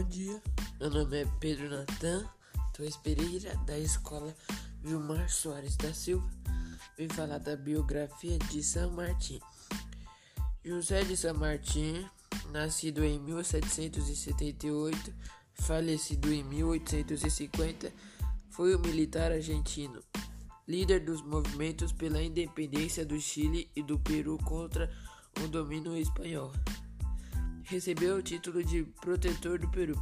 Bom dia, meu nome é Pedro Natan, Torres Pereira, da escola Vilmar Soares da Silva. Vim falar da biografia de São Martim. José de São Martim, nascido em 1778, falecido em 1850, foi um militar argentino, líder dos movimentos pela independência do Chile e do Peru contra o domínio espanhol recebeu o título de protetor do Peru.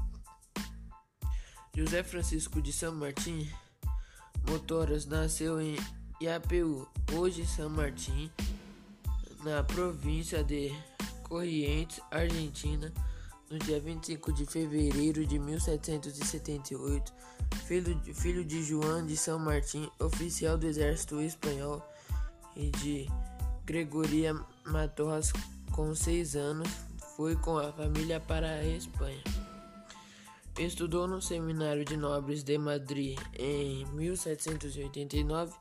José Francisco de São Martim Motoras nasceu em Iapeu, hoje São Martim, na província de Corrientes, Argentina, no dia 25 de fevereiro de 1778, filho de, filho de João de São Martim, oficial do exército espanhol, e de Gregoria Matorras, com seis anos, foi com a família para a Espanha. Estudou no Seminário de Nobres de Madrid em 1789.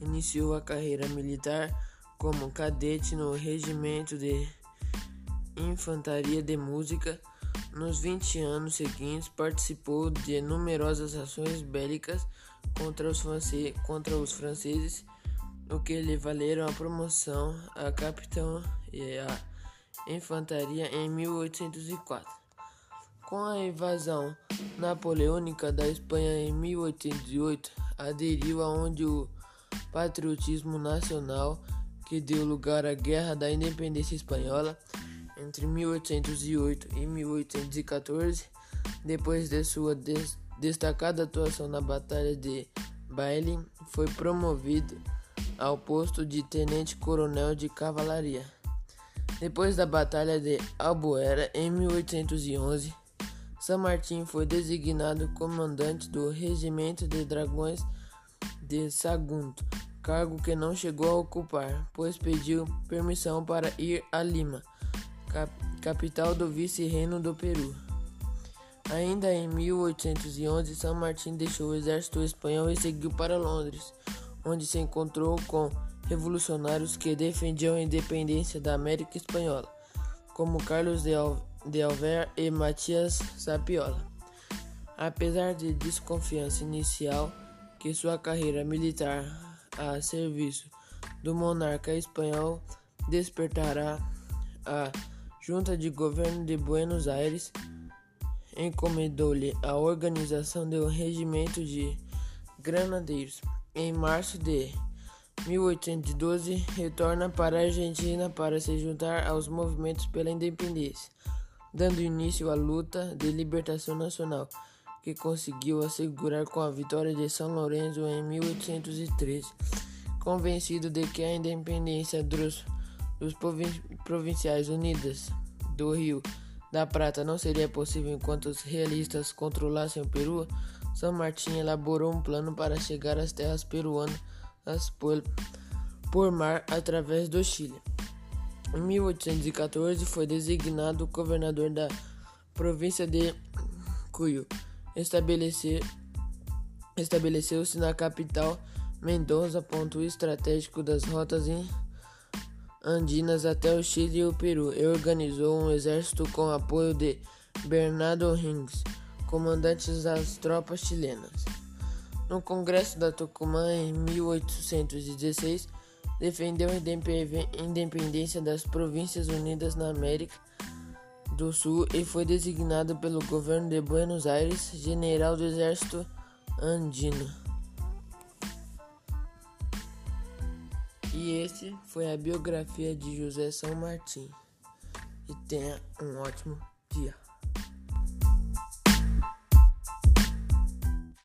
Iniciou a carreira militar como cadete no Regimento de Infantaria de Música. Nos 20 anos seguintes, participou de numerosas ações bélicas contra os, france contra os franceses, o que lhe valeram a promoção a capitão e a infantaria em 1804. Com a invasão napoleônica da Espanha em 1808, aderiu aonde o patriotismo nacional que deu lugar à Guerra da Independência Espanhola entre 1808 e 1814, depois de sua des destacada atuação na Batalha de Bailey, foi promovido ao posto de tenente-coronel de cavalaria. Depois da Batalha de Albuera em 1811, San Martín foi designado comandante do Regimento de Dragões de Sagunto, cargo que não chegou a ocupar, pois pediu permissão para ir a Lima, cap capital do vice-reino do Peru. Ainda em 1811, San Martín deixou o exército espanhol e seguiu para Londres, onde se encontrou com revolucionários que defendiam a independência da América Espanhola, como Carlos de, Al de Alver e Matias Sapiola. Apesar de desconfiança inicial que sua carreira militar a serviço do monarca espanhol despertará a Junta de Governo de Buenos Aires encomendou-lhe a organização do regimento de granadeiros em março de 1812, retorna para a Argentina para se juntar aos movimentos pela independência, dando início à luta de libertação nacional, que conseguiu assegurar com a vitória de São Lourenço em 1813. Convencido de que a independência dos, dos provinciais unidas do Rio da Prata não seria possível enquanto os realistas controlassem o Peru, São Martin elaborou um plano para chegar às terras peruanas por, por mar através do Chile. Em 1814 foi designado governador da província de Cuyo. Estabeleceu-se na capital Mendoza, ponto estratégico das rotas andinas até o Chile e o Peru, e organizou um exército com apoio de Bernardo Rings, comandante das tropas chilenas. No Congresso da Tucumã, em 1816, defendeu a independência das Províncias Unidas na América do Sul e foi designado pelo governo de Buenos Aires general do Exército Andino. E esse foi a biografia de José São Martim. E tenha um ótimo dia.